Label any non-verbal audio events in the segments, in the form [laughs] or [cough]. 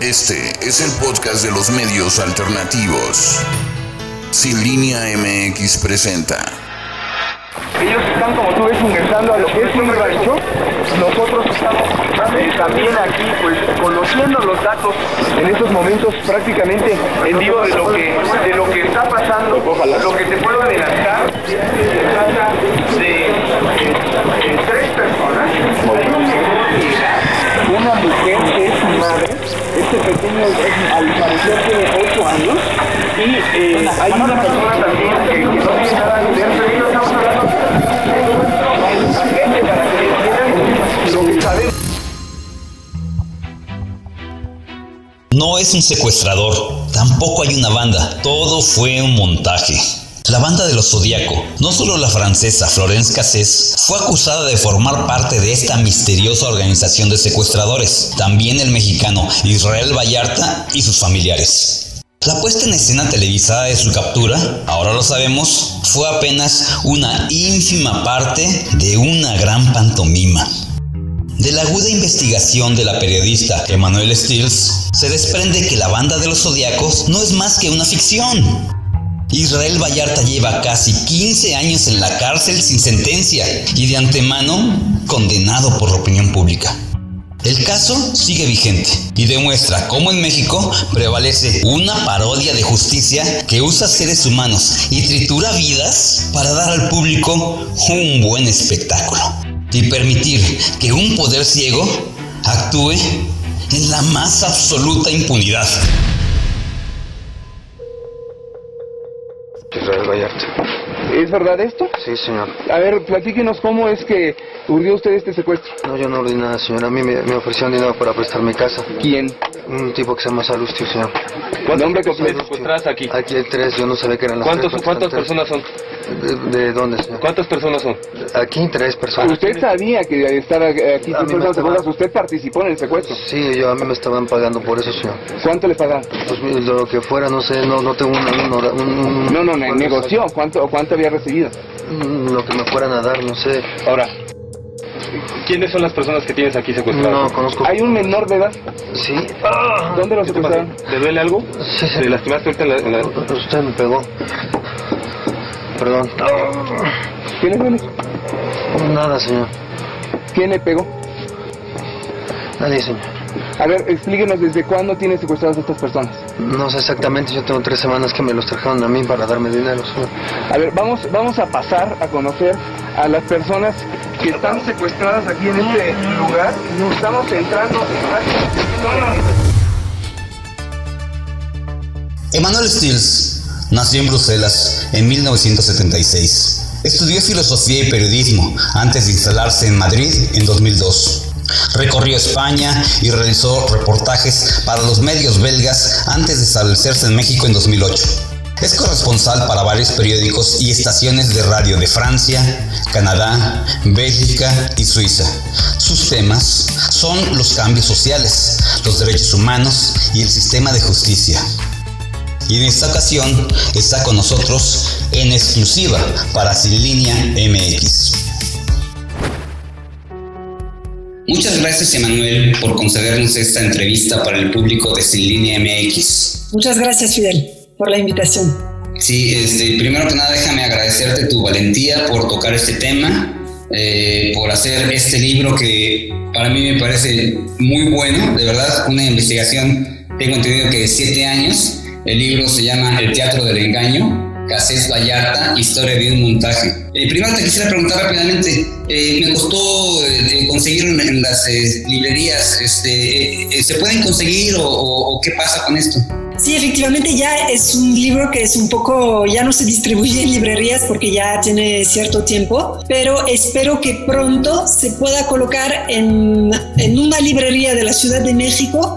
Este es el podcast de los medios alternativos. Sin línea MX presenta. Ellos están, como tú ves, ingresando a lo que es un rancho. Nosotros estamos eh, también aquí, pues, conociendo los datos en estos momentos prácticamente en vivo de lo que, de lo que está pasando. Lo que te puedo adelantar se trata de, de tres personas. Una mujer que es madre. Este pequeño, es- al parecer, tiene 8 años. Y eh, hay una persona también que, no tiene nada que ver. No es un secuestrador, tampoco hay una banda, todo fue un montaje. La banda de los Zodíaco, no solo la francesa Florence Cassés, fue acusada de formar parte de esta misteriosa organización de secuestradores, también el mexicano Israel Vallarta y sus familiares. La puesta en escena televisada de su captura, ahora lo sabemos, fue apenas una ínfima parte de una gran pantomima. De la aguda investigación de la periodista Emanuel Stills, se desprende que la banda de los zodiacos no es más que una ficción. Israel Vallarta lleva casi 15 años en la cárcel sin sentencia y de antemano condenado por la opinión pública. El caso sigue vigente y demuestra cómo en México prevalece una parodia de justicia que usa seres humanos y tritura vidas para dar al público un buen espectáculo y permitir que un poder ciego actúe en la más absoluta impunidad. Israel Vallarta. ¿Es verdad esto? Sí, señor. A ver, platíquenos cómo es que urdió usted este secuestro. No, yo no di nada, señor. A mí me, me ofrecieron dinero para prestar mi casa. ¿Quién? Un tipo que se llama Salustio, señor. Nombre completo. secuestradas aquí? Aquí hay tres, yo no sabía que eran las ¿Cuántos, tres. ¿Cuántas personas son? tres. ¿De, de dónde, señor? ¿Cuántas personas son? Aquí tres personas. Usted sabía que estaba aquí A mí sin me personas. Usted participó en el secuestro. Sí, yo a mí me estaban pagando por eso, señor. ¿Cuánto le pagaron? Pues lo que fuera, no sé, no, no tengo una, un un- un- No, no, no, ¿cuánto negoció. ¿Cuánto, ¿Cuánto había recibido? Mm, Lo que me fueran a dar, no sé. Ahora, ¿quiénes son las personas que tienes aquí No secuestradas? conozco. Hay un menor de edad. Sí. ¿Dónde lo secuestraron? ¿Te duele algo? Sí, sí. ¿Te lastimaste ahorita en la, en la- Usted me pegó. Perdón. ¿Qué le duele? Nada, señor. ¿Quién le pegó? Nadie, señor. A ver, explíquenos desde cuándo tiene secuestradas a estas personas. No sé exactamente, yo tengo tres semanas que me los trajeron a mí para darme dinero. A ver, vamos, vamos a pasar a conocer a las personas que están secuestradas aquí en este lugar. Nos estamos entrando. Emanuel Stills nació en Bruselas en 1976. Estudió filosofía y periodismo antes de instalarse en Madrid en 2002. Recorrió España y realizó reportajes para los medios belgas antes de establecerse en México en 2008. Es corresponsal para varios periódicos y estaciones de radio de Francia, Canadá, Bélgica y Suiza. Sus temas son los cambios sociales, los derechos humanos y el sistema de justicia. Y en esta ocasión está con nosotros en exclusiva para Sin Línea MX. Muchas gracias Emanuel por concedernos esta entrevista para el público de Sin Línea MX. Muchas gracias, Fidel, por la invitación. Sí, este, primero que nada déjame agradecerte tu valentía por tocar este tema, eh, por hacer este libro que para mí me parece muy bueno, de verdad, una investigación, tengo entendido que de siete años, el libro se llama El Teatro del Engaño, Casés Vallarta, Historia de un montaje. Eh, primero te quisiera preguntar rápidamente, eh, me costó eh, conseguirlo en, en las eh, librerías, este, eh, ¿se pueden conseguir o, o- o qué pasa con esto? Sí, efectivamente ya es un libro que es un poco, ya no se distribuye en librerías porque ya tiene cierto tiempo, pero espero que pronto se pueda colocar en, en una librería de la Ciudad de México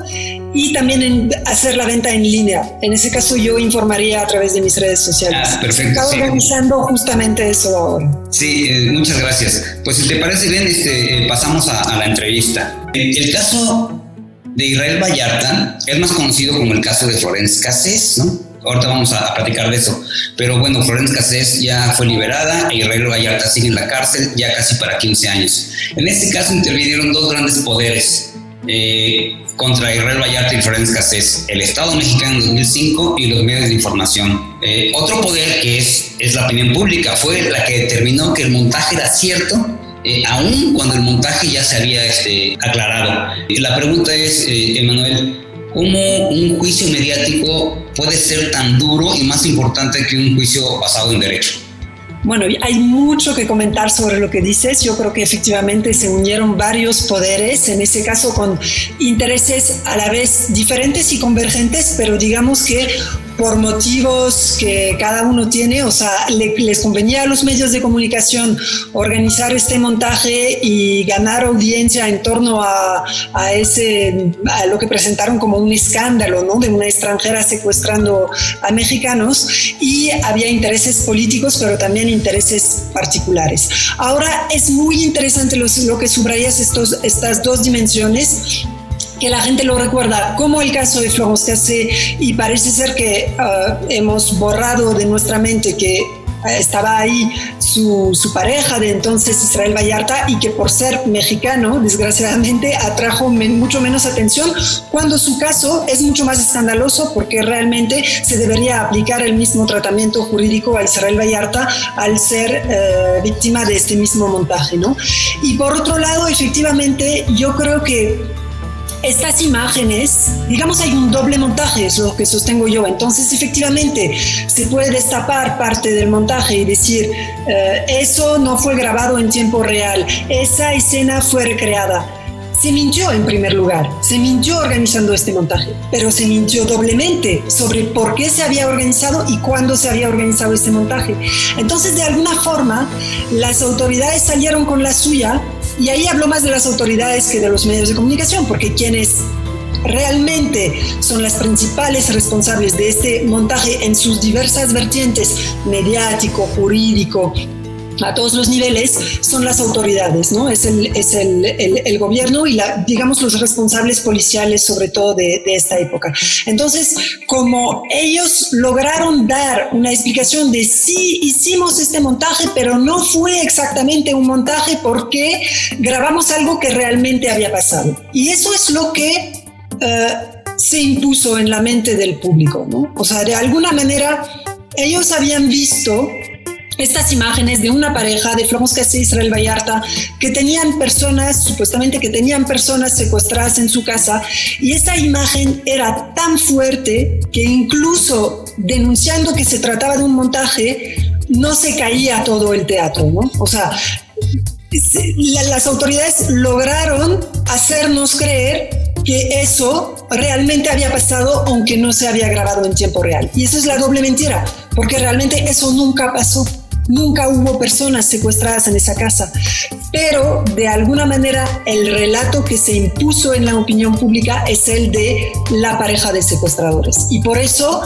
y también en hacer la venta en línea. En ese caso yo informaría a través de mis redes sociales. Ah, perfecto, Estaba sí. organizando justamente eso ahora. Sí, eh, muchas gracias. Pues si te parece bien, este, eh, pasamos a, a la entrevista. Eh, El caso de Israel Vallarta es más conocido como el caso de Florence Cassés, ¿no? Ahorita vamos a, a platicar de eso. Pero bueno, Florence Cassés ya fue liberada e Israel Vallarta sigue en la cárcel ya casi para 15 años. En este caso intervinieron dos grandes poderes, eh, contra Israel Vallarta y Florence Cassés, el Estado mexicano en 2005 y los medios de información. Eh, otro poder que es, es la opinión pública fue la que determinó que el montaje era cierto eh, aún cuando el montaje ya se había este, aclarado. La pregunta es, eh, Emanuel, ¿cómo un juicio mediático puede ser tan duro y más importante que un juicio basado en derecho? Bueno, hay mucho que comentar sobre lo que dices. Yo creo que efectivamente se unieron varios poderes, en ese caso con intereses a la vez diferentes y convergentes, pero digamos que por motivos que cada uno tiene, o sea, les convenía a los medios de comunicación organizar este montaje y ganar audiencia en torno a, a ese, a lo que presentaron como un escándalo, ¿no? De una extranjera secuestrando a mexicanos y había intereses políticos, pero también intereses particulares. Ahora es muy interesante lo, que subrayas estas dos dimensiones que la gente lo recuerda como el caso de Florence Cassé y parece ser que uh, hemos borrado de nuestra mente que uh, estaba ahí su, su, pareja de entonces Israel Vallarta y que por ser mexicano desgraciadamente atrajo men, mucho menos atención cuando su caso es mucho más escandaloso porque realmente se debería aplicar el mismo tratamiento jurídico a Israel Vallarta al ser uh, víctima de este mismo montaje ¿no? y por otro lado efectivamente yo creo que estas imágenes, digamos, hay un doble montaje, es lo que sostengo yo. Entonces, efectivamente, se puede destapar parte del montaje y decir, eh, eso no fue grabado en tiempo real, esa escena fue recreada. Se mintió en primer lugar, se mintió organizando este montaje, pero se mintió doblemente sobre por qué se había organizado y cuándo se había organizado este montaje. Entonces, de alguna forma, las autoridades salieron con la suya y ahí hablo más de las autoridades que de los medios de comunicación, porque quienes realmente son las principales responsables de este montaje en sus diversas vertientes, mediático, jurídico, a todos los niveles son las autoridades, ¿no? Es el, es el, el, el gobierno y, la, digamos, los responsables policiales, sobre todo de, de, esta época. Entonces, como ellos lograron dar una explicación de sí hicimos este montaje, pero no fue exactamente un montaje porque grabamos algo que realmente había pasado. Y eso es lo que uh, se impuso en la mente del público, ¿no? O sea, de alguna manera, ellos habían visto estas imágenes de una pareja de Florence Cassé y Israel Vallarta que tenían personas, supuestamente que tenían personas secuestradas en su casa y esa imagen era tan fuerte que incluso denunciando que se trataba de un montaje no se caía todo el teatro, ¿no? O sea, las autoridades lograron hacernos creer que eso realmente había pasado aunque no se había grabado en tiempo real. Y eso es la doble mentira, porque realmente eso nunca pasó. Nunca hubo personas secuestradas en esa casa, pero de alguna manera el relato que se impuso en la opinión pública es el de la pareja de secuestradores. Y por eso,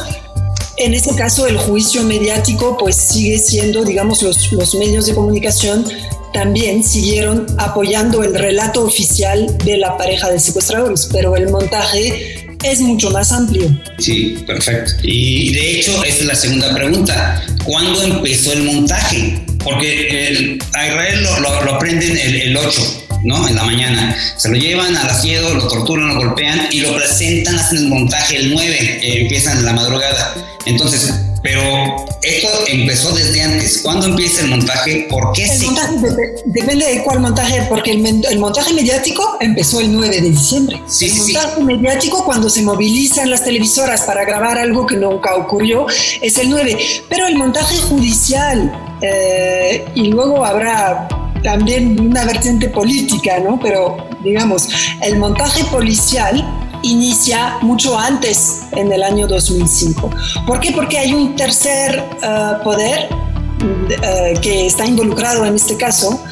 en este caso, el juicio mediático pues sigue siendo, digamos, los, los medios de comunicación también siguieron apoyando el relato oficial de la pareja de secuestradores, pero el montaje es mucho más amplio. Sí, perfecto. Y de hecho, esa es la segunda pregunta. ¿Cuándo empezó el montaje? Porque el, a Israel lo, lo, lo aprenden el, el 8. ¿no? En la mañana. Se lo llevan al asiedo, lo torturan, lo golpean y lo presentan, hacen el montaje el 9, eh, empiezan la madrugada. Entonces, pero esto empezó desde antes. ¿Cuándo empieza el montaje? ¿Por qué el se... montaje de, depende de cuál montaje, porque el, el, montaje mediático empezó el 9 de diciembre. Sí, el sí, montaje sí. mediático, cuando se movilizan las televisoras para grabar algo que nunca ocurrió, es el 9. Pero el montaje judicial, eh, y luego habrá también una vertiente política, ¿no? Pero digamos, el montaje policial inicia mucho antes, en el año 2005. ¿Por qué? Porque hay un tercer uh, poder uh, que está involucrado en este caso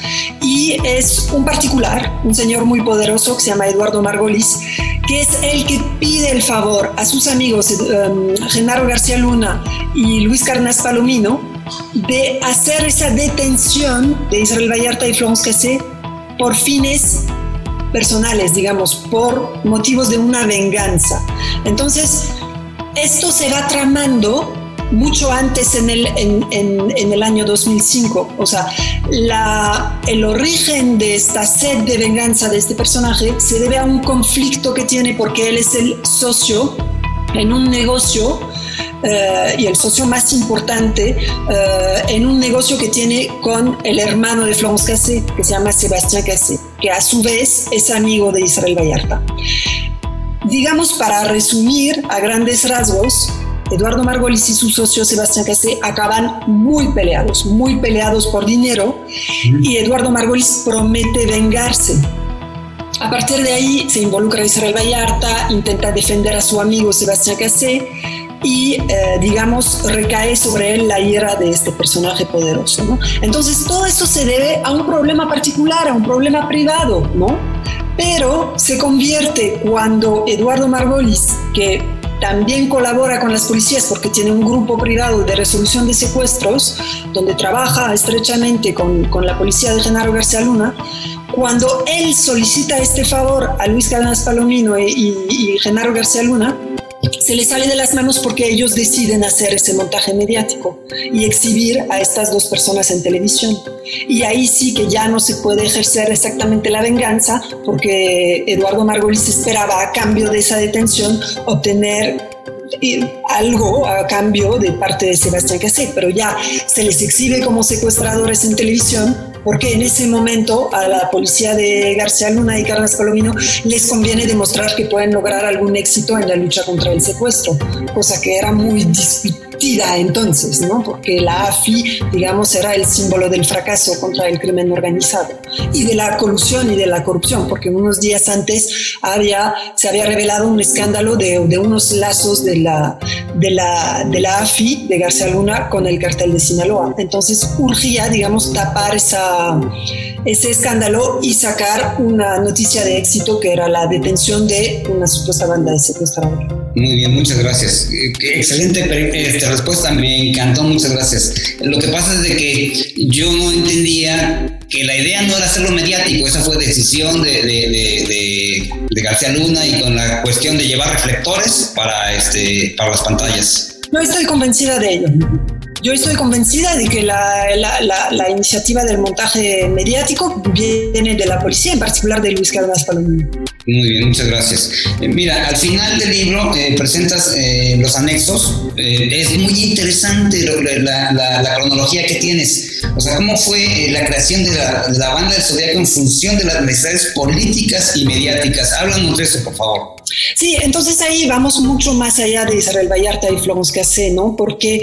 y es un particular, un señor muy poderoso que se llama Eduardo Margolis, que es el que pide el favor a sus amigos um, Genaro García Luna y Luis Carnas Palomino de hacer esa detención de Israel Vallarta y Florence Cassé por fines personales, digamos, por motivos de una venganza. Entonces, esto se va tramando mucho antes en el, en, el año 2005. O sea, el origen de esta sed de venganza de este personaje se debe a un conflicto que tiene porque él es el socio en un negocio eh, y el socio más importante eh, en un negocio que tiene con el hermano de Florence Cassé, que se llama Sebastián Cassé, que a su vez es amigo de Israel Vallarta. Digamos, para resumir a grandes rasgos, Eduardo Margolis y su socio Sebastián Cassé acaban muy peleados, muy peleados por dinero y Eduardo Margolis promete vengarse. A partir de ahí se involucra Israel Vallarta, intenta defender a su amigo Sebastián Cassé y, eh, digamos, recae sobre él la ira de este personaje poderoso. ¿no? Entonces, todo esto se debe a un problema particular, a un problema privado, ¿no? Pero se convierte cuando Eduardo Margolis, que también colabora con las policías porque tiene un grupo privado de resolución de secuestros donde trabaja estrechamente con, con la policía de Genaro García Luna. Cuando él solicita este favor a Luis Cárdenas Palomino y, y Genaro García Luna, se les sale de las manos porque ellos deciden hacer ese montaje mediático y exhibir a estas dos personas en televisión. Y ahí sí que ya no se puede ejercer exactamente la venganza porque Eduardo Margolis esperaba a cambio de esa detención obtener eh, algo a cambio de parte de Sebastián Cassé, pero ya se les exhibe como secuestradores en televisión porque en ese momento a la policía de García Luna y Carlos Palomino les conviene demostrar que pueden lograr algún éxito en la lucha contra el secuestro, cosa que era muy discutida entonces, ¿no? Porque la AFI, digamos, era el símbolo del fracaso contra el crimen organizado y de la colusión y de la corrupción, porque unos días antes había, se había revelado un escándalo de, de unos lazos de la, de, la, de la AFI, de García Luna, con el cartel de Sinaloa. Entonces urgía, digamos, tapar esa ese escándalo y sacar una noticia de éxito que era la detención de una supuesta banda de secuestradores. Muy bien, muchas gracias. Eh, excelente esta respuesta, me encantó, muchas gracias. Lo que pasa es de que yo no entendía que la idea no era hacerlo mediático, esa fue decisión de, de, de, García Luna y con la cuestión de llevar reflectores para, este, para las pantallas. No estoy convencida de ello. Yo estoy convencida de que la, la, iniciativa del montaje mediático viene de la policía, en particular de Luis Carlos Palomino. Muy bien, muchas gracias. Eh, mira, al final del libro eh, presentas eh, los anexos. Es muy interesante la, la, cronología que tienes. O sea, cómo fue la creación de la, banda del Zodiaco en función de las necesidades políticas y mediáticas. Háblanos de eso, por favor. Sí, entonces ahí vamos mucho más allá de Israel Vallarta y Florence Cassé, ¿no? Porque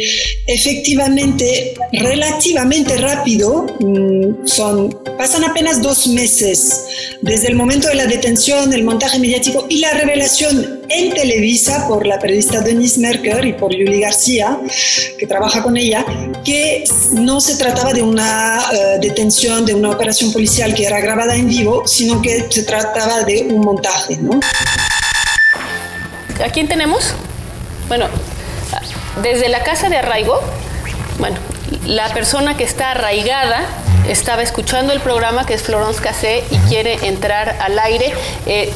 efectivamente, relativamente rápido, mm, son, pasan apenas dos meses desde el momento de la detención, el montaje mediático y la revelación en Televisa por la periodista Denise Merker y por Yuli García, que trabaja con ella, que no se trataba de una eh, detención, de una operación policial que era grabada en vivo, sino que se trataba de un montaje, ¿no? ¿A quién tenemos? Bueno, desde la casa de arraigo, bueno, la persona que está arraigada estaba escuchando el programa que es Florence Cassé y quiere entrar al aire. Eh,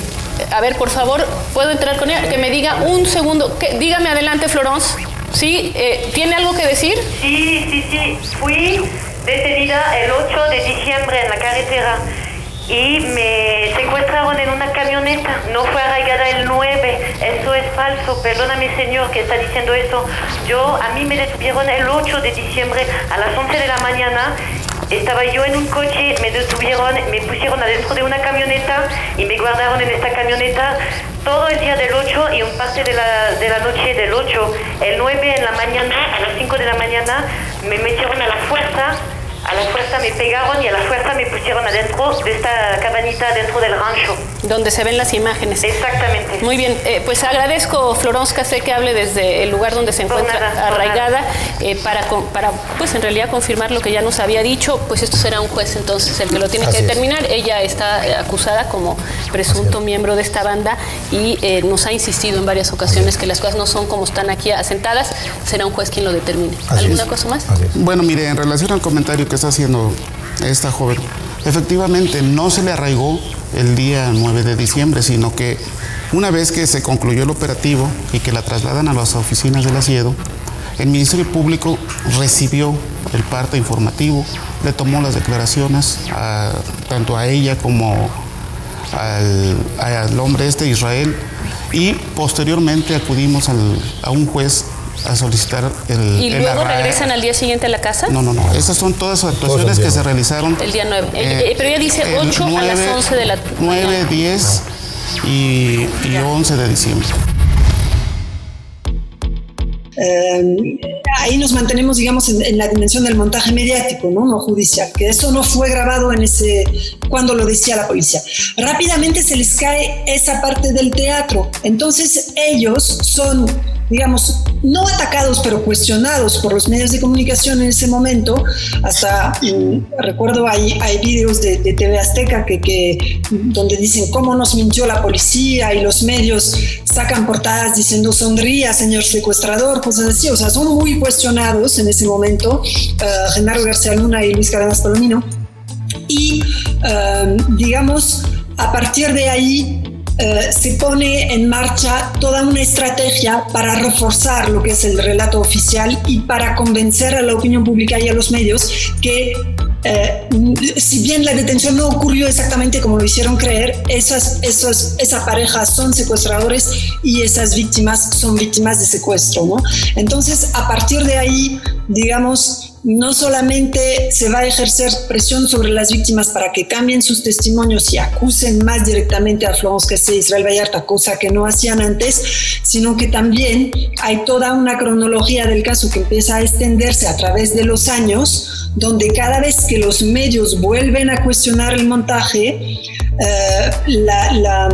a ver, por favor, ¿puedo entrar con ella? Que me diga un segundo. dígame adelante, Florence. ¿Sí? Eh, ¿Tiene algo que decir? Sí, sí, sí. Fui detenida el 8 de diciembre en la carretera y me secuestraron en una camioneta. No fue arraigada el 9. Eso es falso. Perdóname, señor, que está diciendo eso. Yo, a mí me detuvieron el 8 de diciembre a las 11 de la mañana. Estaba yo en un coche, me detuvieron, me pusieron adentro de una camioneta y me guardaron en esta camioneta todo el día del 8 y un parte de la, de la noche del 8. El 9 en la mañana, a las 5 de la mañana, me metieron a la fuerza a la fuerza me pegaron y a la fuerza me pusieron adentro de esta cabanita dentro del rancho. Donde se ven las imágenes. Exactamente. Muy bien, eh, pues agradezco Florence Cassé que hable desde el lugar donde se encuentra arraigada eh, para, para, pues en realidad confirmar lo que ya nos había dicho, pues esto será un juez entonces el que lo tiene que determinar. Ella está eh, acusada como presunto miembro de esta banda y nos ha insistido en varias ocasiones que las cosas no son como están aquí asentadas, será un juez quien lo determine. ¿Alguna cosa más? Bueno, mire, en relación al comentario que está haciendo esta joven, efectivamente no se le arraigó el día 9 de diciembre, sino que una vez que se concluyó el operativo y que la trasladan a las oficinas del asiedo, El Ministerio Público recibió el parte informativo, le tomó las declaraciones tanto a ella como al, hombre este Israel y posteriormente acudimos a un juez a solicitar el... ¿Y luego regresan al día siguiente a la casa? No, no, no. Esas son todas las actuaciones que se realizaron. El día 9. Eh, pero ella dice 8 a las 11 de la... 9, 10 y, y 11 de diciembre. Eh, ahí nos mantenemos, digamos, en, la dimensión del montaje mediático, ¿no? no judicial, que eso no fue grabado en ese cuando lo decía la policía. Rápidamente se les cae esa parte del teatro, entonces ellos son digamos, no atacados, pero cuestionados por los medios de comunicación en ese momento. Hasta recuerdo hay, hay videos de, TV Azteca que, que, donde dicen cómo nos mintió la policía y los medios sacan portadas diciendo sonría, señor secuestrador, cosas así. O sea, son muy cuestionados en ese momento, uh, Genaro García Luna y Luis Cadenas Palomino. Y, uh, digamos, a partir de ahí eh, se pone en marcha toda una estrategia para reforzar lo que es el relato oficial y para convencer a la opinión pública y a los medios que eh, si bien la detención no ocurrió exactamente como lo hicieron creer, esas, esas, esa pareja son secuestradores y esas víctimas son víctimas de secuestro. ¿no? Entonces, a partir de ahí, digamos, no solamente se va a ejercer presión sobre las víctimas para que cambien sus testimonios y acusen más directamente a Florence Cassé y Israel Vallarta, cosa que no hacían antes, sino que también hay toda una cronología del caso que empieza a extenderse a través de los años, donde cada vez que los medios vuelven a cuestionar el montaje, eh, la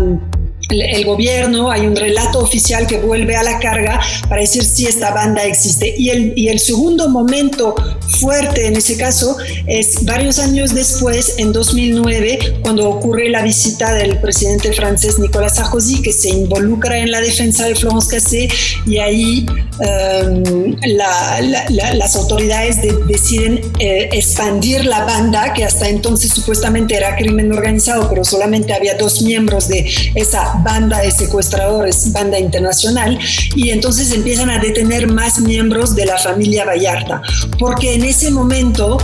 el, gobierno, hay un relato oficial que vuelve a la carga para decir si esta banda existe. Y el, y el segundo momento fuerte en ese caso es varios años después, en 2009, cuando ocurre la visita del presidente francés Nicolas Sarkozy, que se involucra en la defensa de Florence Cassé, y ahí em, las autoridades deciden eh, expandir la banda, que hasta entonces supuestamente era crimen organizado, pero solamente había dos miembros de esa banda de secuestradores, banda internacional, y entonces empiezan a detener más miembros de la familia Vallarta, porque en ese momento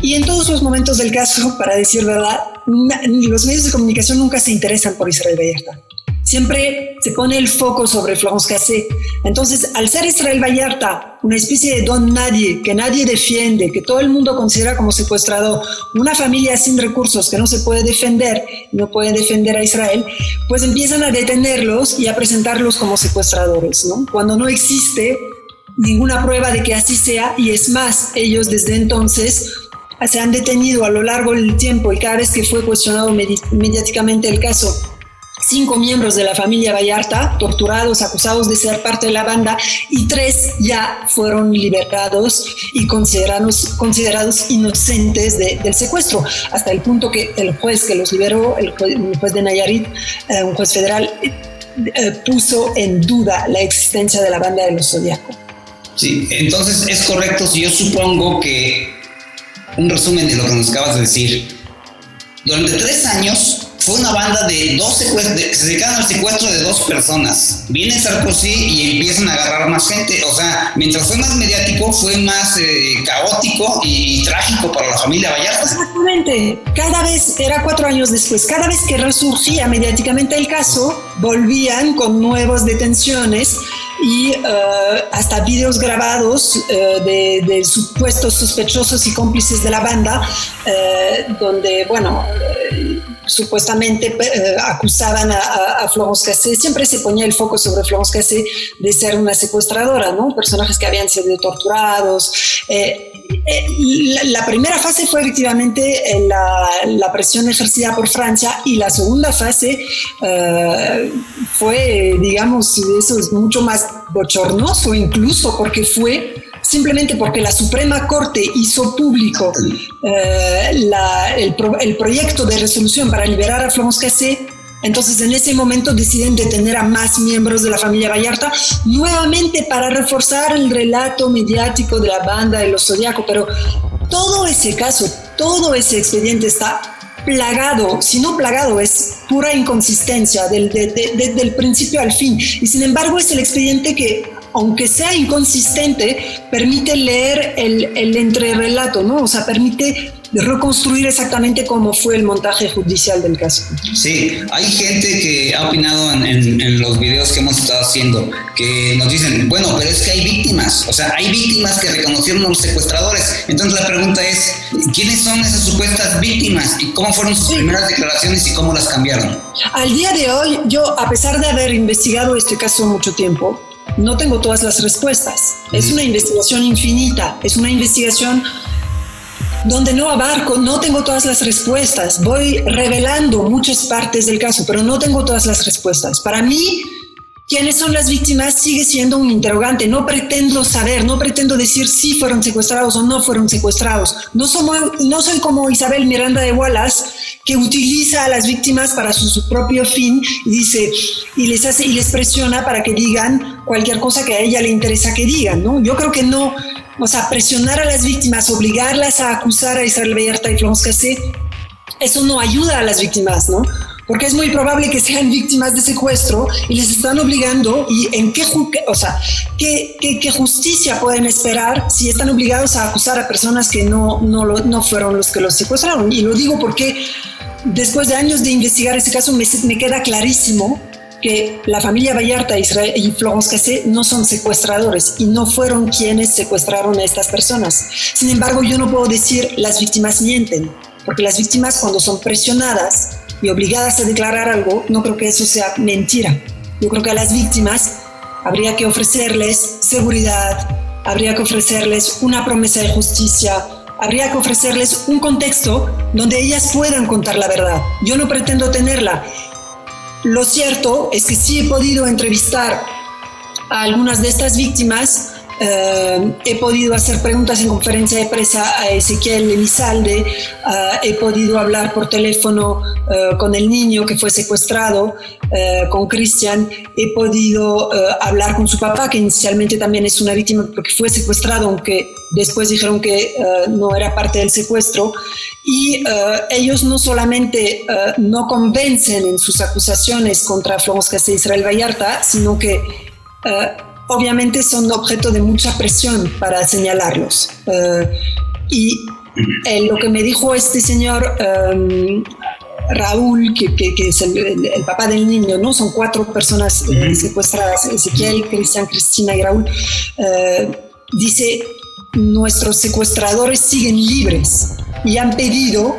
y en todos los momentos del caso, [laughs] para decir verdad, los medios de comunicación nunca se interesan por Israel Vallarta siempre se pone el foco sobre Florence Cassé. Entonces, al ser Israel Vallarta una especie de don nadie, que nadie defiende, que todo el mundo considera como secuestrado, una familia sin recursos que no se puede defender, no puede defender a Israel, pues empiezan a detenerlos y a presentarlos como secuestradores, ¿no? Cuando no existe ninguna prueba de que así sea, y es más, ellos desde entonces se han detenido a lo largo del tiempo y cada vez que fue cuestionado mediáticamente el caso, cinco miembros de la familia Vallarta torturados, acusados de ser parte de la banda y tres ya fueron liberados y considerados, considerados inocentes del secuestro, hasta el punto que el juez que los liberó, el juez, de Nayarit, eh, un juez federal, eh, puso en duda la existencia de la banda de los Zodíacos. Sí, entonces es correcto si yo supongo que un resumen de lo que nos acabas de decir. Durante tres años fue una banda de dos secuestros, se dedicaron al secuestro de dos personas. Viene Sarkozy y empiezan a agarrar más gente. O sea, mientras fue más mediático, fue más eh, caótico y trágico para la familia Vallarta. Exactamente. Cada vez, era cuatro años después, cada vez que resurgía mediáticamente el caso, volvían con nuevas detenciones y eh, hasta videos grabados eh, de, supuestos sospechosos y cómplices de la banda, donde, bueno, supuestamente eh, acusaban a, Florence Cassé, siempre se ponía el foco sobre Florence Cassé de ser una secuestradora, ¿no? Personajes que habían sido torturados. Eh, eh, la, primera fase fue efectivamente la, la, presión ejercida por Francia y la segunda fase fue, digamos, eso es mucho más bochornoso incluso porque fue simplemente porque la Suprema Corte hizo público eh, el, proyecto de resolución para liberar a Florence Cassé, entonces en ese momento deciden detener a más miembros de la familia Vallarta, nuevamente para reforzar el relato mediático de la banda de los Zodíacos, pero todo ese caso, todo ese expediente está plagado, si no plagado, es pura inconsistencia del, del principio al fin. Y sin embargo es el expediente que aunque sea inconsistente, permite leer el, el entrerelato, ¿no? O sea, permite reconstruir exactamente cómo fue el montaje judicial del caso. Sí, hay gente que ha opinado en, en, los videos que hemos estado haciendo, que nos dicen, bueno, pero es que hay víctimas, o sea, hay víctimas que reconocieron a los secuestradores. Entonces la pregunta es, ¿quiénes son esas supuestas víctimas y cómo fueron sus primeras declaraciones y cómo las cambiaron? Al día de hoy, yo, a pesar de haber investigado este caso mucho tiempo, no tengo todas las respuestas. Es una investigación infinita, es una investigación donde no abarco, no tengo todas las respuestas. Voy revelando muchas partes del caso, pero no tengo todas las respuestas. Para mí, quiénes son las víctimas sigue siendo un interrogante. No pretendo saber, no pretendo decir si fueron secuestrados o no fueron secuestrados. No, somos, soy como Isabel Miranda de Wallace, que utiliza a las víctimas para su, propio fin y dice y les presiona para que digan cualquier cosa que a ella le interesa que digan, ¿no? Yo creo que no, o sea, presionar a las víctimas, obligarlas a acusar a Israel Vallarta y Florence Cassé, eso no ayuda a las víctimas, ¿no? Porque es muy probable que sean víctimas de secuestro y les están obligando, y en qué, o sea, qué, qué, justicia pueden esperar si están obligados a acusar a personas que no, no, no fueron los que los secuestraron. Y lo digo porque después de años de investigar ese caso me, me queda clarísimo que la familia Vallarta Israel y Florence Cassé no son secuestradores y no fueron quienes secuestraron a estas personas. Sin embargo, yo no puedo decir las víctimas mienten, porque las víctimas cuando son presionadas y obligadas a declarar algo, no creo que eso sea mentira. Yo creo que a las víctimas habría que ofrecerles seguridad, habría que ofrecerles una promesa de justicia, habría que ofrecerles un contexto donde ellas puedan contar la verdad. Yo no pretendo tenerla lo cierto es que sí he podido entrevistar a algunas de estas víctimas eh, he podido hacer preguntas en conferencia de prensa a Ezequiel Elizalde, eh, he podido hablar por teléfono eh, con el niño que fue secuestrado, con Cristian, he podido hablar con su papá, que inicialmente también es una víctima porque fue secuestrado, aunque después dijeron que no era parte del secuestro. Y ellos no solamente no convencen en sus acusaciones contra Florence Castell Israel Vallarta, sino que obviamente son objeto de mucha presión para señalarlos. Eh, y eh, lo que me dijo este señor em, Raúl, que, es el, papá del niño, ¿no? Son cuatro personas eh, secuestradas, Ezequiel, Cristian, Cristina y Raúl. dice, nuestros secuestradores siguen libres y han pedido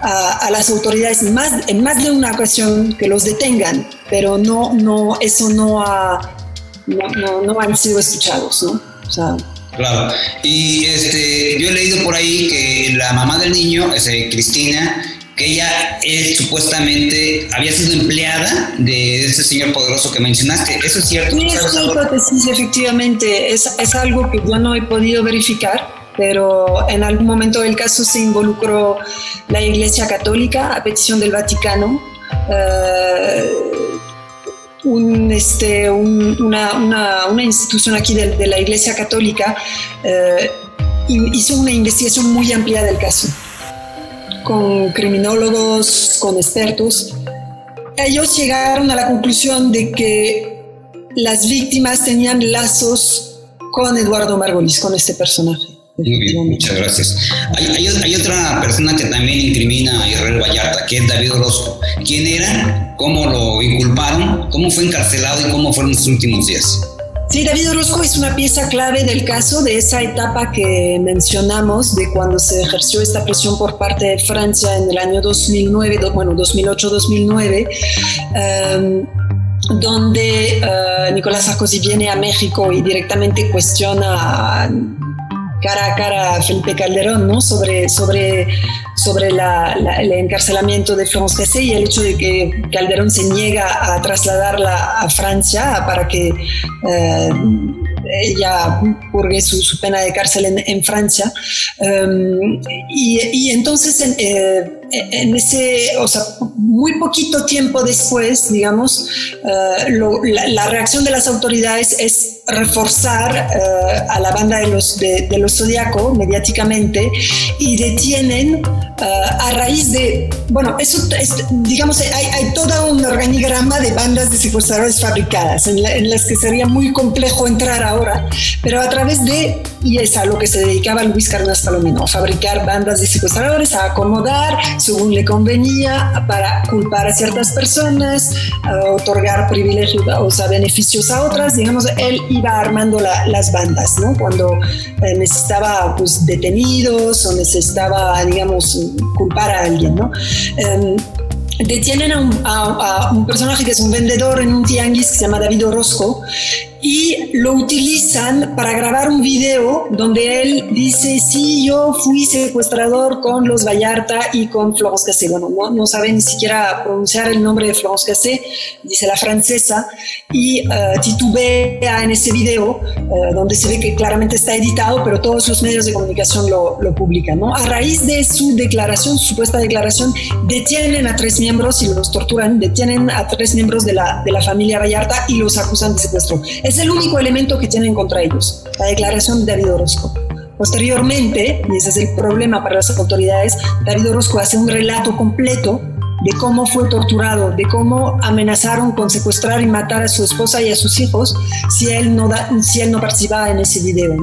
a, a, las autoridades más, en más de una ocasión que los detengan, pero no, no, eso no ha no, no, han sido escuchados, ¿no? O sea, Claro. Y este, yo he leído por ahí que la mamá del niño, ese, Cristina, que ella es, supuestamente había sido empleada de ese señor poderoso que mencionaste. ¿Eso es cierto? Sí, es una hipótesis, efectivamente. Es, es algo que yo no he podido verificar, pero en algún momento del caso se involucró la Iglesia Católica a petición del Vaticano. Eh, este, una, institución aquí de, de, la Iglesia Católica eh, hizo una investigación muy amplia del caso, con criminólogos, con expertos. Ellos llegaron a la conclusión de que las víctimas tenían lazos con Eduardo Margolis, con este personaje. Muy bien, muchas gracias. Hay, hay, hay, otra persona que también incrimina a Israel Vallarta, que es David Orozco. ¿Quién era? ¿Cómo lo inculparon? ¿Cómo fue encarcelado y cómo fueron sus últimos días? Sí, David Orozco es una pieza clave del caso, de esa etapa que mencionamos, de cuando se ejerció esta presión por parte de Francia en el año 2009, bueno, 2008-2009. Um, donde uh, Nicolás Sarkozy viene a México y directamente cuestiona cara a cara a Felipe Calderón, ¿no? Sobre, sobre, sobre el encarcelamiento de Florence Cassé y el hecho de que Calderón se niega a trasladarla a Francia para que eh, ella purgue su, pena de cárcel en, Francia. Um, y, entonces, eh, en, ese, o sea, muy poquito tiempo después, digamos, eh, la, reacción de las autoridades es reforzar eh, a la banda de los, de, los Zodíaco mediáticamente y detienen a raíz de, bueno, eso, digamos, hay, hay toda un organigrama de bandas de secuestradores fabricadas en, las que sería muy complejo entrar ahora, pero a través de, y es a lo que se dedicaba Luis Carnas Palomino, fabricar bandas de secuestradores, a acomodar según le convenía, para culpar a ciertas personas, a otorgar privilegios, o sea, beneficios a otras, digamos, él iba armando las bandas, ¿no? Cuando eh, necesitaba, pues, detenidos o necesitaba, digamos, culpar a alguien, ¿no? Em, detienen a un, personaje que es un vendedor en un tianguis que se llama David Orozco y lo utilizan para grabar un video donde él dice, sí, yo fui secuestrador con los Vallarta y con Florence Cassé. Bueno, no, no sabe ni siquiera pronunciar el nombre de Florence Cassé, dice la francesa, y uh, titubea en ese video, uh, donde se ve que claramente está editado, pero todos los medios de comunicación lo, lo publican. ¿no? A raíz de su declaración, su supuesta declaración, detienen a tres miembros y los torturan, detienen a tres miembros de la, de la familia Vallarta y los acusan de secuestro es el único elemento que tienen contra ellos, la declaración de David Orozco. Posteriormente, y ese es el problema para las autoridades, David Orozco hace un relato completo de cómo fue torturado, de cómo amenazaron con secuestrar y matar a su esposa y a sus hijos si él no, si él no participaba en ese video.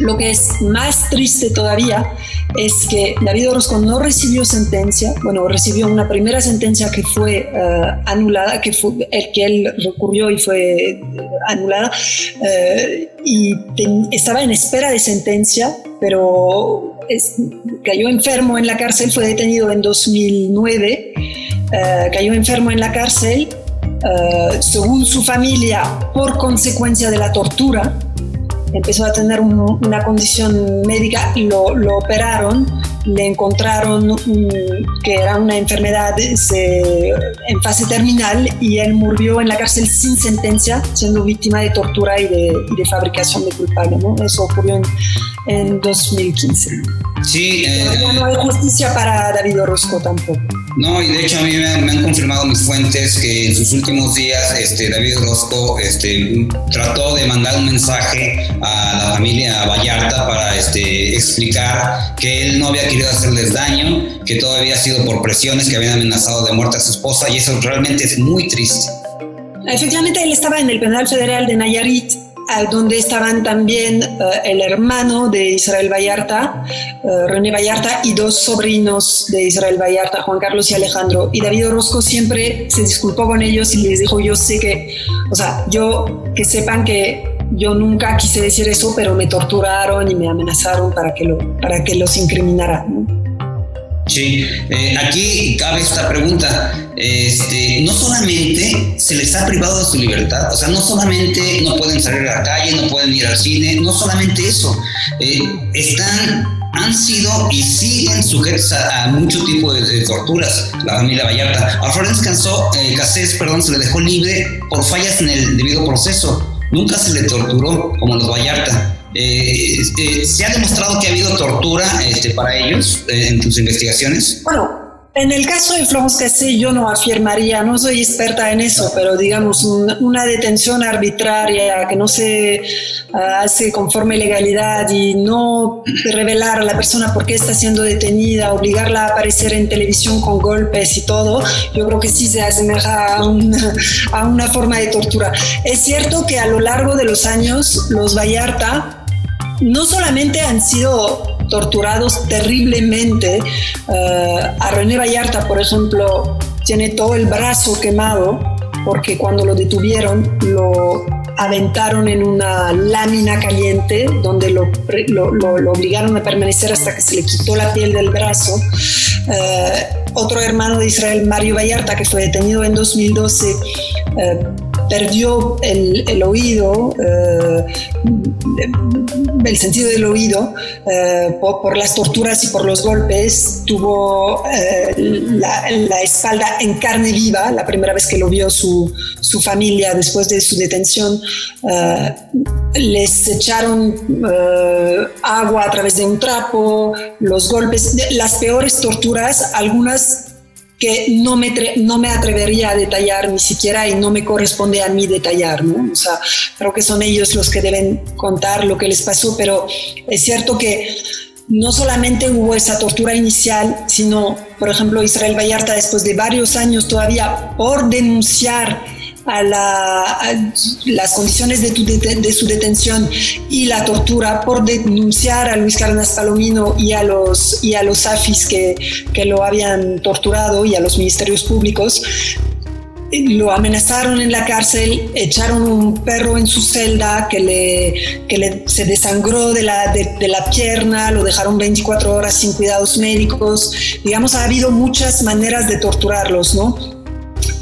Lo que es más triste todavía es que David Orozco no recibió sentencia, bueno, recibió una primera sentencia que fue eh, anulada, que fue el que él recurrió y fue eh, anulada, eh, y estaba en espera de sentencia, pero cayó enfermo en la cárcel, fue detenido en 2009, cayó enfermo en la cárcel, según su familia, por consecuencia de la tortura empezó a tener una condición médica, lo, lo operaron, le encontraron que era una enfermedad en fase terminal y él murió en la cárcel sin sentencia, siendo víctima de tortura y de, de fabricación de culpable. ¿no? Eso ocurrió en, en 2015. Sí. Eh, no hay justicia para David Orozco tampoco. No, y de hecho a mí me han, confirmado mis fuentes que en sus últimos días este, David Orozco este, trató de mandar un mensaje a la familia Vallarta para este, explicar que él no había querido hacerles daño, que todo había sido por presiones que habían amenazado de muerte a su esposa y eso realmente es muy triste. Efectivamente, él estaba en el penal federal de Nayarit donde estaban también eh, el hermano de Israel Vallarta, uh, René Vallarta, y dos sobrinos de Israel Vallarta, Juan Carlos y Alejandro. Y David Orozco siempre se disculpó con ellos y les dijo, yo sé que, o sea, yo que sepan que yo nunca quise decir eso, pero me torturaron y me amenazaron para que, lo, para que los incriminara. Sí, eh, aquí cabe esta pregunta. Este, no solamente se les ha privado de su libertad, o sea, no solamente no pueden salir a la calle, no pueden ir al cine, no solamente eso, eh, están han sido y siguen sujetos a, mucho tipo de, torturas, la familia Vallarta. A Florence Cansó, eh, Cassés, perdón, se le dejó libre por fallas en el debido proceso. Nunca se le torturó como los Vallarta. Eh, este, ¿Se ha demostrado que ha habido tortura este, para ellos eh, en tus investigaciones? Bueno, en el caso de Florence Cassé yo no afirmaría, no soy experta en eso, pero digamos una detención arbitraria que no se ah, hace conforme legalidad y no revelar a la persona por qué está siendo detenida, obligarla a aparecer en televisión con golpes y todo, yo creo que sí se asemeja a una, a una forma de tortura. Es cierto que a lo largo de los años los Vallarta no solamente han sido torturados terriblemente, eh, a René Vallarta, por ejemplo, tiene todo el brazo quemado porque cuando lo detuvieron lo aventaron en una lámina caliente donde lo, lo, obligaron a permanecer hasta que se le quitó la piel del brazo. Eh, otro hermano de Israel, Mario Vallarta, que fue detenido en 2012, perdió el, oído, eh, el sentido del oído, eh, por, las torturas y por los golpes, tuvo eh, la, espalda en carne viva, la primera vez que lo vio su, su familia después de su detención. les echaron agua a través de un trapo, los golpes, las peores torturas, algunas que no me, no me atrevería a detallar ni siquiera y no me corresponde a mí detallar, ¿no? O sea, creo que son ellos los que deben contar lo que les pasó, pero es cierto que no solamente hubo esa tortura inicial, sino, por ejemplo, Israel Vallarta, después de varios años todavía por denunciar a, las condiciones de, su detención y la tortura, por denunciar a Luis Carnas Palomino y a los, y a los AFIS que, que lo habían torturado y a los ministerios públicos, lo amenazaron en la cárcel, echaron un perro en su celda que le, que le se desangró de la, de, la pierna, lo dejaron 24 horas sin cuidados médicos. Digamos, ha habido muchas maneras de torturarlos, ¿no?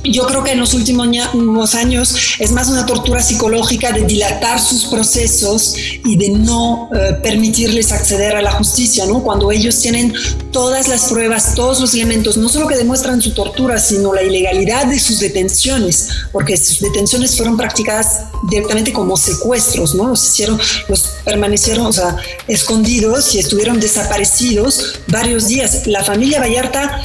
Yo creo que en los últimos años es más una tortura psicológica de dilatar sus procesos y de no eh, permitirles acceder a la justicia, ¿no? Cuando ellos tienen todas las pruebas, todos los elementos, no solo que demuestran su tortura, sino la ilegalidad de sus detenciones, porque sus detenciones fueron practicadas directamente como secuestros, ¿no? Los hicieron, los permanecieron, o sea, escondidos y estuvieron desaparecidos varios días. La familia Vallarta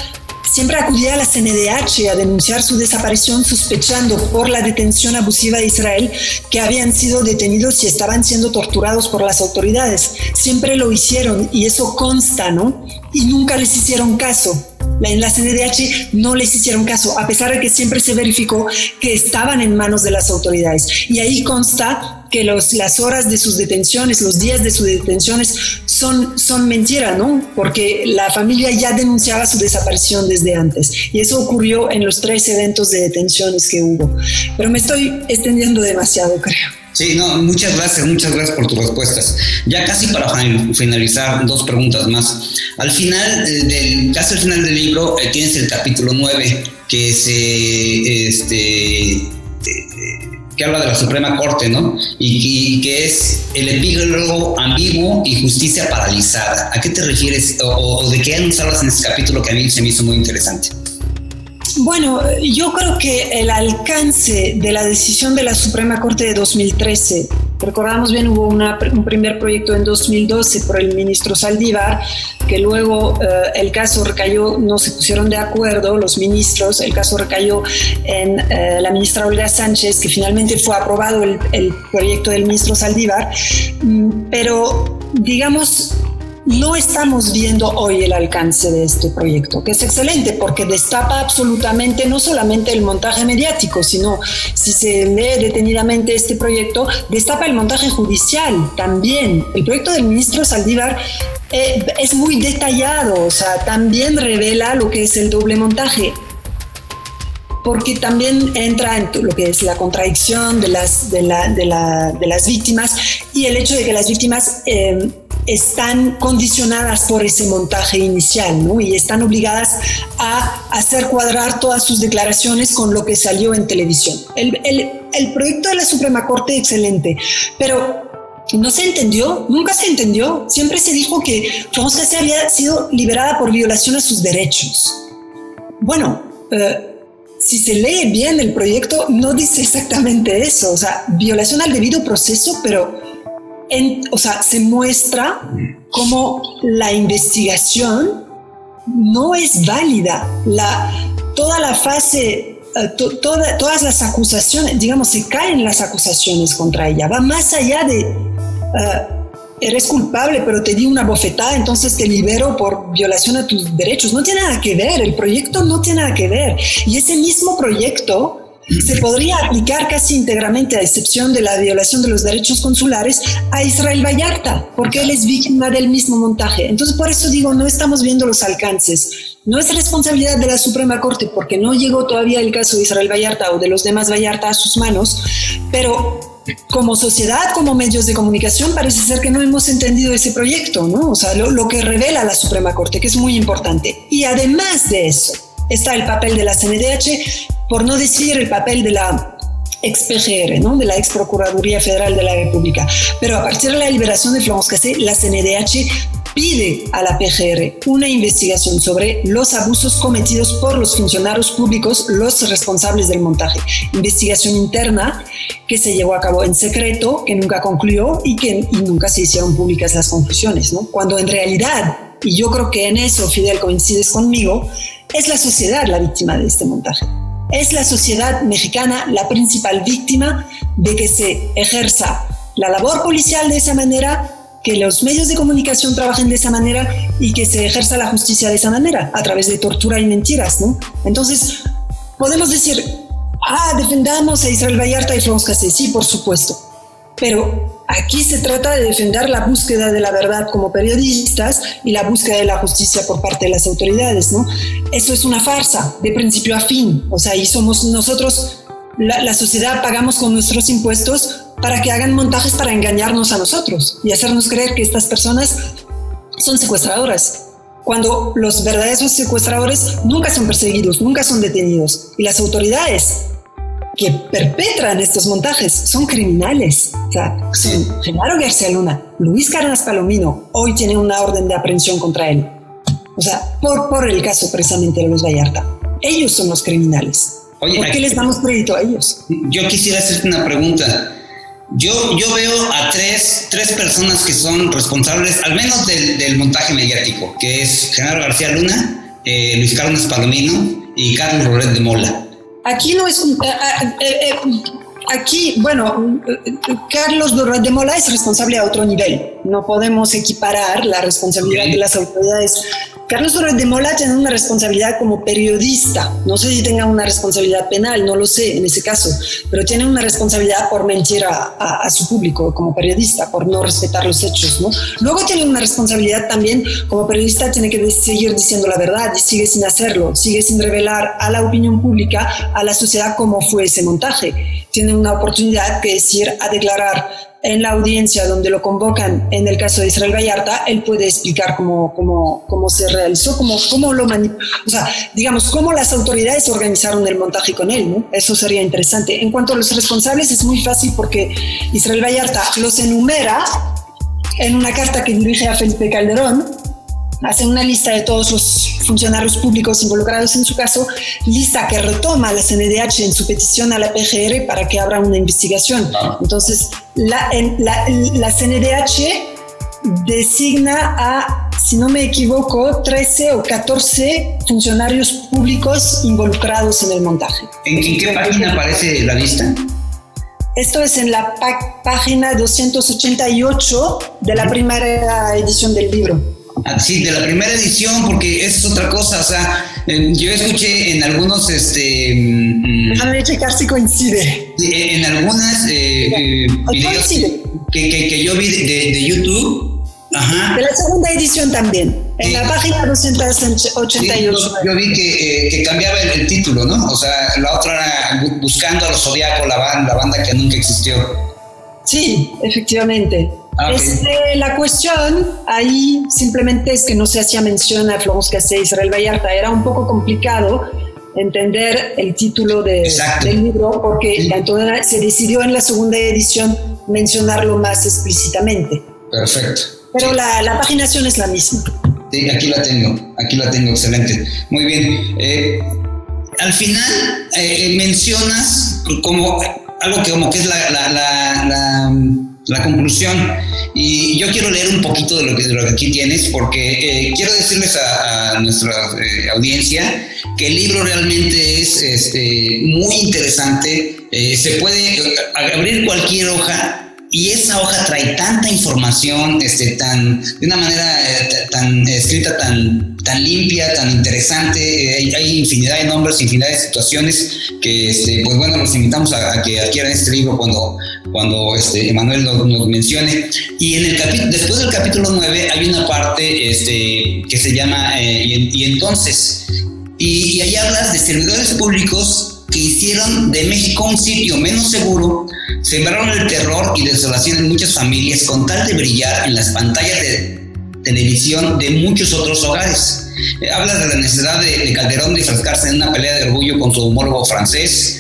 siempre acudía a la CNDH a denunciar su desaparición sospechando por la detención abusiva de Israel que habían sido detenidos y estaban siendo torturados por las autoridades. Siempre lo hicieron y eso consta, ¿no? Y nunca les hicieron caso en la CNDH no les hicieron caso, a pesar de que siempre se verificó que estaban en manos de las autoridades. Y ahí consta que las horas de sus detenciones, los días de sus detenciones son, son mentira, ¿no? Porque la familia ya denunciaba su desaparición desde antes. Y eso ocurrió en los tres eventos de detenciones que hubo. Pero me estoy extendiendo demasiado, creo. Sí, no, muchas gracias, muchas gracias por tus respuestas. Ya casi para finalizar, dos preguntas más. Al final, eh, del, casi al final del libro, eh, tienes el capítulo 9, que se, este, eh, que habla de la Suprema Corte, ¿no? Y, que es el epílogo ambiguo y justicia paralizada. ¿A qué te refieres o, de qué nos hablas en ese capítulo que a mí se me hizo muy interesante? Bueno, yo creo que el alcance de la decisión de la Suprema Corte de 2013, recordamos bien, hubo un primer proyecto en 2012 por el ministro Saldívar, que luego eh, el caso recayó, no se pusieron de acuerdo los ministros, el caso recayó en eh, la ministra Olga Sánchez, que finalmente fue aprobado el, el proyecto del ministro Saldívar, mm, pero digamos, no estamos viendo hoy el alcance de este proyecto, que es excelente porque destapa absolutamente no solamente el montaje mediático, sino si se lee detenidamente este proyecto, destapa el montaje judicial también. El proyecto del ministro Saldívar eh, es muy detallado, o sea, también revela lo que es el doble montaje porque también entra en lo que es la contradicción de las, de, las víctimas y el hecho de que las víctimas eh, están condicionadas por ese montaje inicial, ¿no? Y están obligadas a hacer cuadrar todas sus declaraciones con lo que salió en televisión. El, el, proyecto de la Suprema Corte, excelente, pero no se entendió, nunca se entendió. Siempre se dijo que Florence había sido liberada por violación a sus derechos. Bueno, eh, si se lee bien el proyecto, no dice exactamente eso, o sea, violación al debido proceso, pero o sea, se muestra como la investigación no es válida. Toda la fase, eh, todas las acusaciones, digamos, se caen las acusaciones contra ella. Va más allá de, eh, eres culpable, pero te di una bofetada, entonces te libero por violación a tus derechos. No tiene nada que ver, el proyecto no tiene nada que ver. Y ese mismo proyecto se podría aplicar casi íntegramente, a excepción de la violación de los derechos consulares, a Israel Vallarta, porque él es víctima del mismo montaje. Entonces, por eso digo, no estamos viendo los alcances. No es responsabilidad de la Suprema Corte, porque no llegó todavía el caso de Israel Vallarta o de los demás Vallarta a sus manos, pero como sociedad, como medios de comunicación, parece ser que no hemos entendido ese proyecto, ¿no? O sea, lo, lo que revela la Suprema Corte, que es muy importante. Y además de eso, está el papel de la CNDH por no decir el papel de la ex PGR, ¿no? de la ex Procuraduría Federal de la República. Pero a partir de la liberación de Florence Cassé, la CNDH pide a la PGR una investigación sobre los abusos cometidos por los funcionarios públicos, los responsables del montaje. Investigación interna que se llevó a cabo en secreto, que nunca concluyó y que nunca se hicieron públicas las conclusiones, ¿no? Cuando en realidad, y yo creo que en eso Fidel coincides conmigo, es la sociedad la víctima de este montaje. Es la sociedad mexicana la principal víctima de que se ejerza la labor policial de esa manera que los medios de comunicación trabajen de esa manera y que se ejerza la justicia de esa manera, a través de tortura y mentiras, ¿no? Entonces, podemos decir, ah, defendamos a Israel Vallarta y Florence Cassé, sí, por supuesto, pero aquí se trata de defender la búsqueda de la verdad como periodistas y la búsqueda de la justicia por parte de las autoridades, ¿no? Eso es una farsa, de principio a fin, o sea, y somos nosotros, la, la sociedad pagamos con nuestros impuestos para que hagan montajes para engañarnos a nosotros y hacernos creer que estas personas son secuestradoras, cuando los verdaderos secuestradores nunca son perseguidos, nunca son detenidos. Y las autoridades que perpetran estos montajes son criminales. O sea, son Genaro García Luna, Luis Cárdenas Palomino, hoy tiene una orden de aprehensión contra él. O sea, por, por el caso precisamente de los Vallarta. Ellos son los criminales. ¿Por qué les damos crédito a ellos? Yo quisiera hacerte una pregunta. Yo, yo veo a tres, tres personas que son responsables, al menos del, del montaje mediático, que es Genaro García Luna, eh, Luis Carlos Palomino y Carlos Rolet de Mola. Aquí no es un... Eh, eh, aquí, bueno, Carlos de Mola es responsable a otro nivel. No podemos equiparar la responsabilidad de las autoridades Carlos Torres de Mola tiene una responsabilidad como periodista. No sé si tenga una responsabilidad penal, no lo sé en ese caso, pero tiene una responsabilidad por mentir a, su público como periodista, por no respetar los hechos. ¿no? Luego tiene una responsabilidad también como periodista, tiene que seguir diciendo la verdad y sigue sin hacerlo, sigue sin revelar a la opinión pública, a la sociedad cómo fue ese montaje. Tiene una oportunidad que es ir a declarar en la audiencia donde lo convocan, en el caso de Israel Vallarta, él puede explicar cómo, cómo, cómo se realizó, cómo, cómo lo o sea, digamos, cómo las autoridades organizaron el montaje con él, ¿no? Eso sería interesante. En cuanto a los responsables, es muy fácil porque Israel Vallarta los enumera en una carta que dirige a Felipe Calderón, hace una lista de todos los funcionarios públicos involucrados en su caso, lista que retoma la CNDH en su petición a la PGR para que abra una investigación. Entonces, la, la, CNDH designa a, si no me equivoco, 13 o 14 funcionarios públicos involucrados en el montaje. ¿En qué página aparece la lista? Esto es en la página 288 de la primera edición del libro. Sí, de la primera edición, porque es otra cosa. O sea, yo escuché en algunos. este mm, Déjame checar si coincide. En algunas eh, eh videos que, que, que, yo vi de, YouTube. Ajá. De la segunda edición también. En la página 288. yo, vi que, eh, que cambiaba el, título, ¿no? O sea, la otra era Buscando a los Zodíacos, la banda, la banda que nunca existió. Sí, efectivamente. Ah, este, la cuestión ahí simplemente es que no se hacía mención a Florence Cassé y Israel Vallarta. Era un poco complicado entender el título del libro porque se decidió en la segunda edición mencionarlo más explícitamente. Perfecto. Pero la, la, paginación es la misma. Sí, aquí la tengo, aquí la tengo, excelente. Muy bien. Eh, al final eh, mencionas como algo que como que es la, la la conclusión. Y yo quiero leer un poquito de lo que, de lo que aquí tienes, porque eh, quiero decirles a, nuestra eh, audiencia que el libro realmente es este, muy interesante. Eh, se puede abrir cualquier hoja y esa hoja trae tanta información, este, tan, de una manera tan escrita, tan, tan limpia, tan interesante. Hay, infinidad de nombres, infinidad de situaciones que, este, pues bueno, los invitamos a que adquieran este libro cuando cuando este, Emanuel nos, mencione. Y en el después del capítulo 9 hay una parte este, que se llama eh, y, entonces, y, y ahí hablas de servidores públicos que hicieron de México un sitio menos seguro, sembraron el terror y desolación en muchas familias con tal de brillar en las pantallas de televisión de muchos otros hogares. Eh, hablas de la necesidad de, de Calderón de enfrascarse en una pelea de orgullo con su homólogo francés,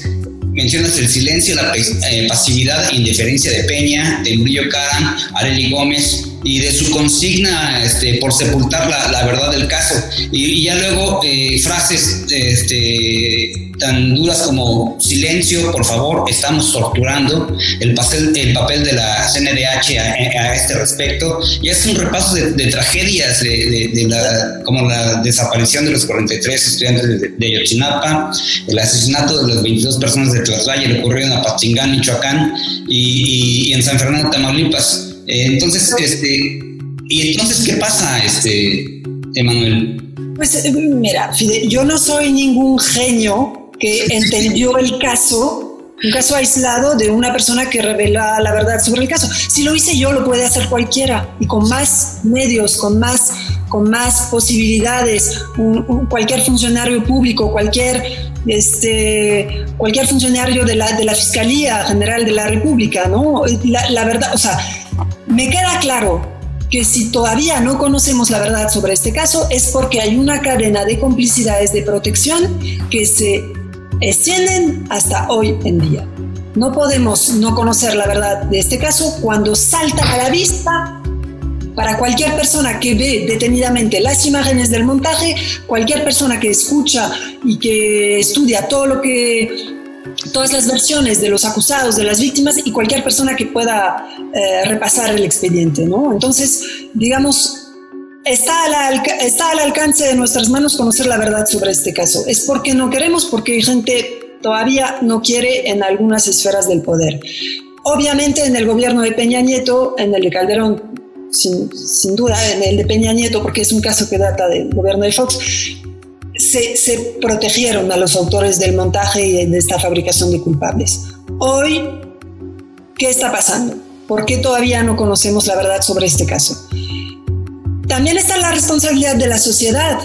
mencionas el silencio, la eh, pasividad e indiferencia de Peña, de Murillo Caram, Areli Gómez y de su consigna este, por sepultar la, verdad del caso. Y, ya luego eh, frases este, tan duras como silencio, por favor, estamos torturando, el papel, el papel de la CNDH a, este respecto, y es un repaso de, tragedias, de, la, como la desaparición de los 43 estudiantes de, Yotzinapa, el asesinato de las 22 personas de Tlaxcala, ocurrió en Apatzingán, Michoacán, y, y, en San Fernando, Tamaulipas. Eh, entonces, este, ¿y entonces qué pasa, este, Emanuel? Pues eh, mira, Fide, yo no soy ningún genio que entendió el caso un caso aislado de una persona que revela la verdad sobre el caso. Si lo hice yo, lo puede hacer cualquiera y con más medios, con más, con más posibilidades. cualquier funcionario público, cualquier, este, cualquier funcionario de la, de la Fiscalía General de la República, ¿no? La, la verdad, o sea, me queda claro que si todavía no conocemos la verdad sobre este caso es porque hay una cadena de complicidades de protección que se extienden hasta hoy en día. No podemos no conocer la verdad de este caso cuando salta a la vista para cualquier persona que ve detenidamente las imágenes del montaje, cualquier persona que escucha y que estudia todo lo que todas las versiones de los acusados, de las víctimas y cualquier persona que pueda eh, repasar el expediente, ¿no? Entonces, digamos, está al, alcance de nuestras manos conocer la verdad sobre este caso. Es porque no queremos, porque hay gente todavía no quiere en algunas esferas del poder. Obviamente en el gobierno de Peña Nieto, en el de Calderón, sin, sin duda, en el de Peña Nieto, porque es un caso que data del gobierno de Fox, se, se, protegieron a los autores del montaje y de esta fabricación de culpables. Hoy, ¿qué está pasando? ¿Por qué todavía no conocemos la verdad sobre este caso? También está la responsabilidad de la sociedad.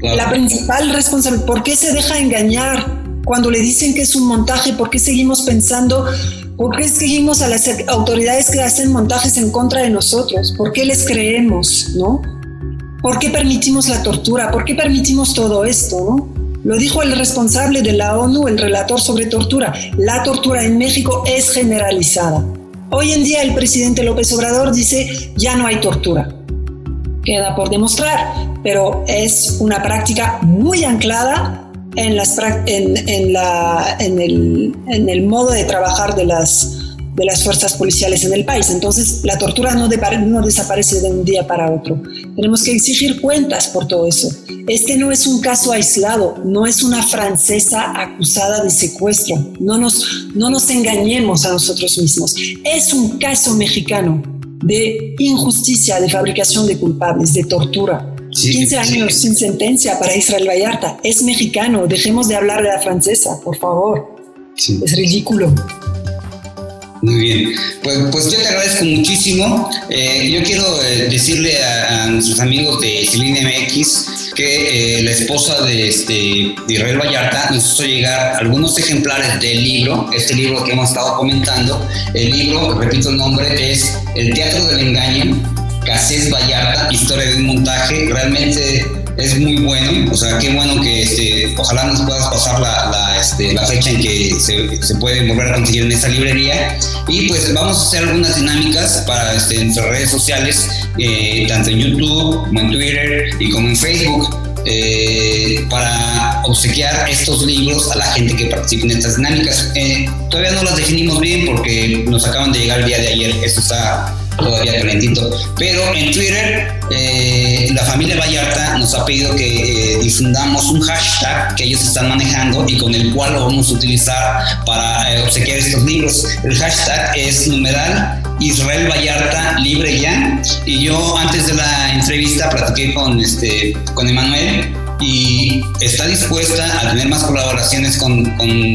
La principal responsabilidad, ¿por qué se deja engañar cuando le dicen que es un montaje? ¿Por qué seguimos pensando? ¿Por qué seguimos a las autoridades que hacen montajes en contra de nosotros? ¿Por qué les creemos? ¿No? ¿Por qué permitimos la tortura? ¿Por qué permitimos todo esto? ¿no? Lo dijo el responsable de la ONU, el relator sobre tortura. La tortura en México es generalizada. Hoy en día el presidente López Obrador dice, ya no hay tortura queda por demostrar, pero es una práctica muy anclada en, las, en, en, la, en, el, en el modo de trabajar de las, de las fuerzas policiales en el país. Entonces, la tortura no, de, no desaparece de un día para otro. Tenemos que exigir cuentas por todo eso. Este no es un caso aislado, no es una francesa acusada de secuestro. No nos, no nos engañemos a nosotros mismos. Es un caso mexicano de injusticia, de fabricación de culpables, de tortura. 15 años sin sentencia para Israel Vallarta. Es mexicano, dejemos de hablar de la francesa, por favor. Es ridículo. Muy bien, pues, pues yo te agradezco muchísimo. Eh, yo quiero eh, decirle a, nuestros amigos de Celine MX que eh, la esposa de, este, de Israel Vallarta nos hizo llegar algunos ejemplares del libro, este libro que hemos estado comentando. El libro, repito el nombre, es El Teatro del Engaño, Casés Vallarta, Historia de un Montaje. Realmente es muy bueno, o sea, qué bueno que este, ojalá nos puedas pasar la, este, la, fecha en que se, se, puede volver a conseguir en esta librería. Y pues vamos a hacer algunas dinámicas para este, nuestras redes sociales, eh, tanto en YouTube como en Twitter y como en Facebook. Eh, para obsequiar estos libros a la gente que participe en estas dinámicas. Eh, todavía no las definimos bien porque nos acaban de llegar el día de ayer. Esto está todavía calentito. Pero en Twitter, eh, la familia Vallarta nos ha pedido que eh, difundamos un hashtag que ellos están manejando y con el cual lo vamos a utilizar para eh, obsequiar estos libros. El hashtag es numeral Israel Vallarta Libre Ya. Y yo antes de la entrevista platiqué con, este, con Emanuel y está dispuesta a tener más colaboraciones con, con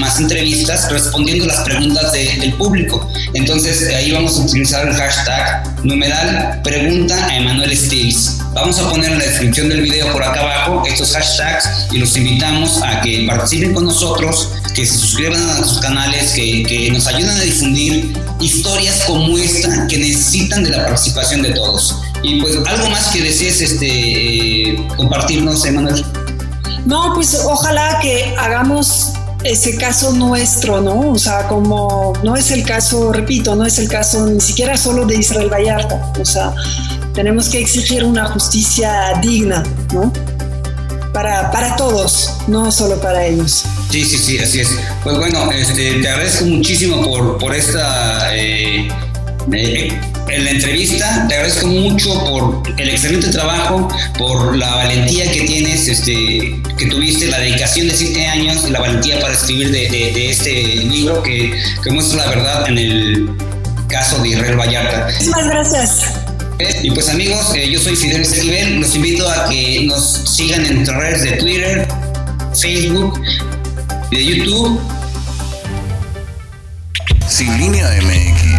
más entrevistas respondiendo las preguntas del público. Entonces ahí vamos a utilizar el hashtag numeral pregunta a Emanuel. Vamos a poner en la descripción del video por acá abajo estos hashtags y los invitamos a que participen con nosotros, que se suscriban a sus canales, que, que nos ayuden a difundir historias como esta que necesitan de la participación de todos. Y pues algo más que desees este, compartirnos, Emanuel. No, pues ojalá que hagamos ese caso nuestro, ¿no? O sea, como no es el caso, repito, no es el caso ni siquiera solo de Israel Vallarta, o sea, tenemos que exigir una justicia digna, ¿no? Para, para todos, no solo para ellos. Sí, sí, sí, así es. Pues bueno, este, te agradezco muchísimo por, por esta... Eh, eh, en la entrevista. Te agradezco mucho por el excelente trabajo, por la valentía que tienes, este, que tuviste, la dedicación de siete años, la valentía para escribir de, este libro que, muestra la verdad en el caso de Israel Vallarta. Muchas gracias. Y pues amigos, eh, yo soy Fidel Esquivel, los invito a que nos sigan en redes de Twitter, Facebook, de YouTube. Sin línea de MX